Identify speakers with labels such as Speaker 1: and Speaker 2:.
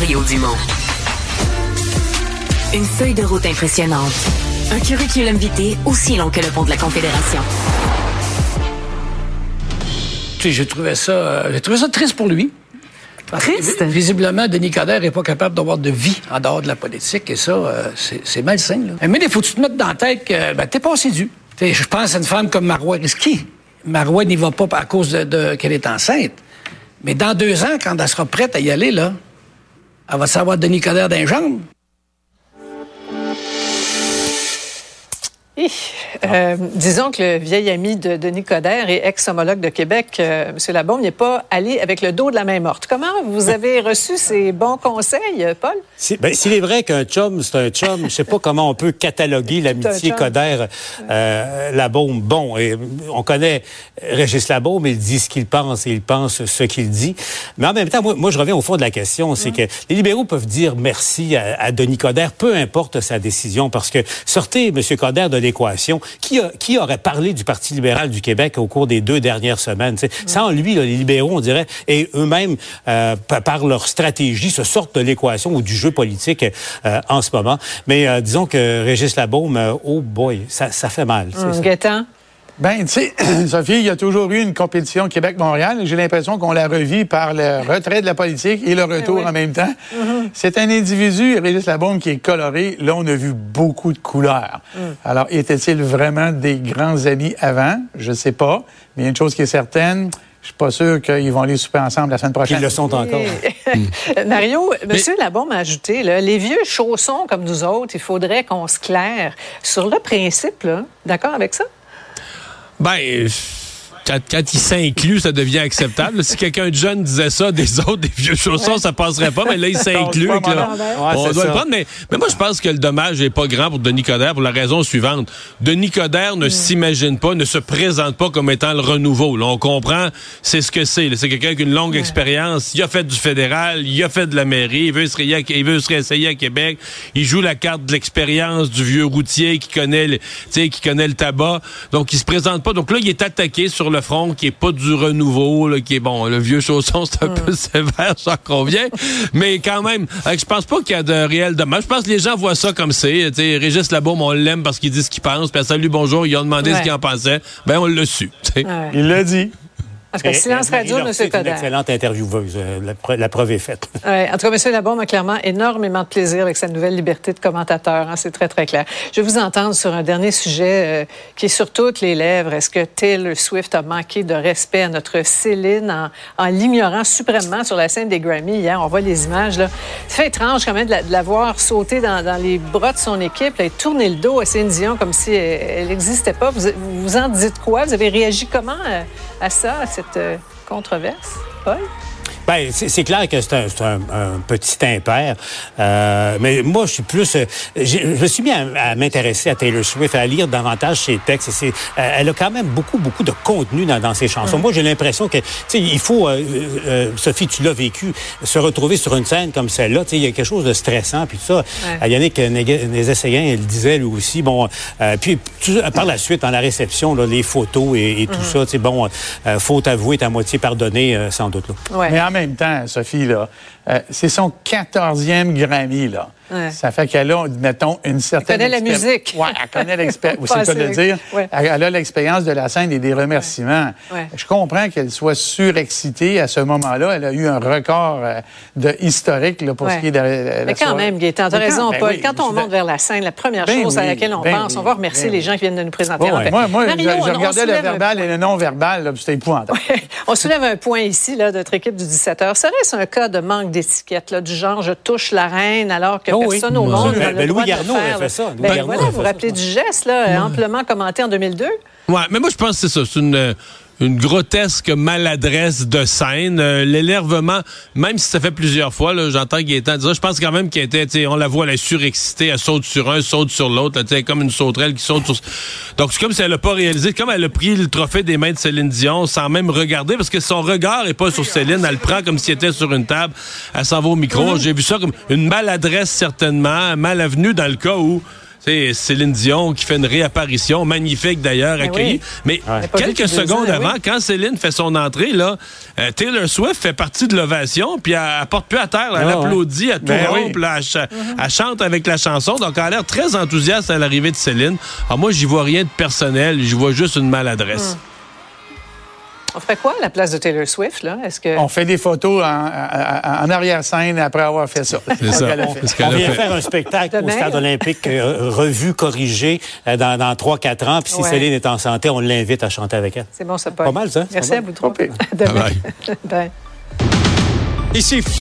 Speaker 1: Mario Dumont. Une feuille de route impressionnante. Un curriculum vitae aussi long que le pont de la Confédération.
Speaker 2: J'ai trouvé ça, euh, j'ai trouvé ça triste pour lui. triste? visiblement, Denis Coderre n'est pas capable d'avoir de vie en dehors de la politique et ça, euh, c'est malsain. Là. Mais il faut que tu te mettre dans la tête que ben, t'es pas dû. Je pense à une femme comme Marois Risky. Marois n'y va pas à cause de, qu'elle est enceinte. Mais dans deux ans, quand elle sera prête à y aller, là, elle va savoir Denis Coderre d'un jambe.
Speaker 3: Euh, disons que le vieil ami de Denis Coderre et ex-homologue de Québec, euh, M. Labaume, n'est pas allé avec le dos de la main morte. Comment vous avez reçu ces bons conseils, Paul?
Speaker 4: Ben, s'il est vrai qu'un chum, c'est un chum, je ne sais pas comment on peut cataloguer l'amitié Coderre euh. Bon, et on connaît Régis Labaume, il dit ce qu'il pense et il pense ce qu'il dit. Mais en même temps, moi, je reviens au fond de la question, c'est que les libéraux peuvent dire merci à, Denis Coderre, peu importe sa décision, parce que sortez M. Coderre de l'équation. Qui, qui aurait parlé du Parti libéral du Québec au cours des deux dernières semaines? Sans lui, les libéraux, on dirait, et eux-mêmes, euh, par leur stratégie, se sortent de l'équation ou du jeu politique euh, en ce moment. Mais euh, disons que Régis Labaume, oh boy, ça, ça fait mal.
Speaker 3: Mmh,
Speaker 5: ben, tu sais, Sophie, il y a toujours eu une compétition Québec-Montréal. J'ai l'impression qu'on la revit par le retrait de la politique et le eh retour en même temps. Mm-hmm. C'est un individu, Régis Labombe, qui est coloré. Là, on a vu beaucoup de couleurs. Mm. Alors, était-il vraiment des grands amis avant? Je sais pas. Mais il y a une chose qui est certaine. Je suis pas sûr qu'ils vont aller souper ensemble la semaine prochaine.
Speaker 4: Ils le sont encore.
Speaker 3: Mario, M. Labombe a ajouté, les vieux chaussons comme nous autres, il faudrait qu'on se claire sur le principe. D'accord avec ça?
Speaker 6: Ben, quand, il s'inclut, ça devient acceptable. si quelqu'un de jeune disait ça, des autres, des vieux chaussons, ça passerait pas, mais là, il s'inclut. on doit le prendre. Mais, moi, je pense que le dommage n'est pas grand pour Denis Coderre pour la raison suivante. Denis Coderre ne mm. s'imagine pas, ne se présente pas comme étant le renouveau. Là, on comprend, c'est ce que c'est. C'est quelqu'un qui a une longue expérience. Il a fait du fédéral, il a fait de la mairie, il veut se, il veut se réessayer à Québec. Il joue la carte de l'expérience du vieux routier qui connaît, le, qui connaît le tabac. Donc, il se présente pas. Donc là, il est attaqué sur le front qui est pas du renouveau, qui est bon, le vieux chausson, c'est un peu sévère, ça convient. Mais quand même, euh, je pense pas qu'il y a de réel dommage. Je pense que les gens voient ça comme c'est. Régis Labaume, on l'aime parce qu'il dit ce qu'il pense. Puis salut, bonjour, ils ont demandé ce qu'il en pensait. Ben, on l'a su.
Speaker 5: Il l'a dit.
Speaker 3: Parce que silence radio, M. Coderre.
Speaker 4: une excellente intervieweuse. Euh, la, preuve est faite.
Speaker 3: en tout cas, M. Labaume a clairement énormément de plaisir avec sa nouvelle liberté de commentateur. Hein, c'est très, très clair. Je vais vous entendre sur un dernier sujet euh, qui est sur toutes les lèvres. Est-ce que Taylor Swift a manqué de respect à notre Céline en, l'ignorant suprêmement sur la scène des Grammy hier? On voit les images. là. C'est étrange quand même de la, voir sauter dans, les bras de son équipe et tourner le dos à Céline Dion comme si elle n'existait pas. Vous, vous en dites quoi? Vous avez réagi comment euh, à ça? Cette euh, controverse, Paul?
Speaker 4: Ben, c'est clair que c'est un, petit impair. Euh, mais moi, je suis plus... Euh, je me suis mis à, m'intéresser à Taylor Swift, à lire davantage ses textes. C'est, euh, elle a quand même beaucoup, beaucoup de contenu dans, ses chansons. Moi, j'ai l'impression que, tu sais, il faut... Sophie, tu l'as vécu, se retrouver sur une scène comme celle-là. Tu sais, il y a quelque chose de stressant. Puis ça, ouais. Yannick Nézé-Séguin, il disait lui aussi. Bon, puis par la suite, dans la réception, là, les photos et, tout mm-hmm. ça, tu sais, bon, faut avouer, à moitié pardonné, sans doute.
Speaker 5: Là. En même Sophie, là, euh, c'est son 14e Grammy, là. Ça fait qu'elle a, mettons, une certaine.
Speaker 3: Elle connaît la musique.
Speaker 5: Oui, elle connaît l'expérience. c'est le dire. Elle a l'expérience de la scène et des remerciements. Je comprends qu'elle soit surexcitée à ce moment-là. Elle a eu un record euh, de historique là, pour ce qui est de la,
Speaker 3: Mais quand même, Gaëtan, tu as raison, ben Paul. quand on monte vers la scène, la première ben chose à laquelle on ben pense, on va remercier les gens qui viennent de nous présenter.
Speaker 5: moi, moi je, regardais le verbal et le non-verbal, c'était épouvantable.
Speaker 3: on soulève un point ici, là, de notre équipe du 17h. Serait-ce un cas de manque d'étiquette, du genre je touche la reine alors que oh personne au monde le droit
Speaker 4: Louis Garneau
Speaker 3: a
Speaker 4: fait ça.
Speaker 3: Ben, voilà, vous vous rappelez du geste, là, amplement commenté en 2002?
Speaker 6: Oui, mais moi, je pense que c'est ça. C'est une une grotesque maladresse de scène, euh, l'énervement, même si ça fait plusieurs fois, là, j'entends Gaëtan dire, je pense quand même qu'elle était, on la voit, elle est surexcitée, elle saute sur un, saute sur l'autre, comme une sauterelle qui saute sur... Donc c'est comme si elle n'a pas réalisé, comme elle a pris le trophée des mains de Céline Dion sans même regarder, parce que son regard est pas sur Céline, elle le prend comme si elle était sur une table, elle s'en va au micro. Mm-hmm. J'ai vu ça comme une maladresse certainement, mal avenue dans le cas où Céline Dion qui fait une réapparition, magnifique d'ailleurs, ben accueillie. Mais quelques secondes avant, quand Céline fait son entrée, là, euh, Taylor Swift fait partie de l'ovation, puis elle, porte plus à terre, elle ah applaudit à tout ben elle, chante avec la chanson, donc elle a l'air très enthousiaste à l'arrivée de Céline. Alors ah, moi, j'y vois rien de personnel, j'y vois juste une maladresse. Mm.
Speaker 3: On fait quoi à la place de Taylor Swift? Là? Est-ce que...
Speaker 5: On fait des photos en, arrière-scène après avoir fait ça.
Speaker 4: C'est ça. On vient faire un spectacle au Stade olympique euh, revu, corrigé euh, dans, dans 3-4 ans. Puis si Céline est en santé, on l'invite à chanter avec elle.
Speaker 3: C'est bon, ça
Speaker 4: Pas mal, ça?
Speaker 3: Merci à vous trois.
Speaker 6: Bye. Bye.
Speaker 4: Ici.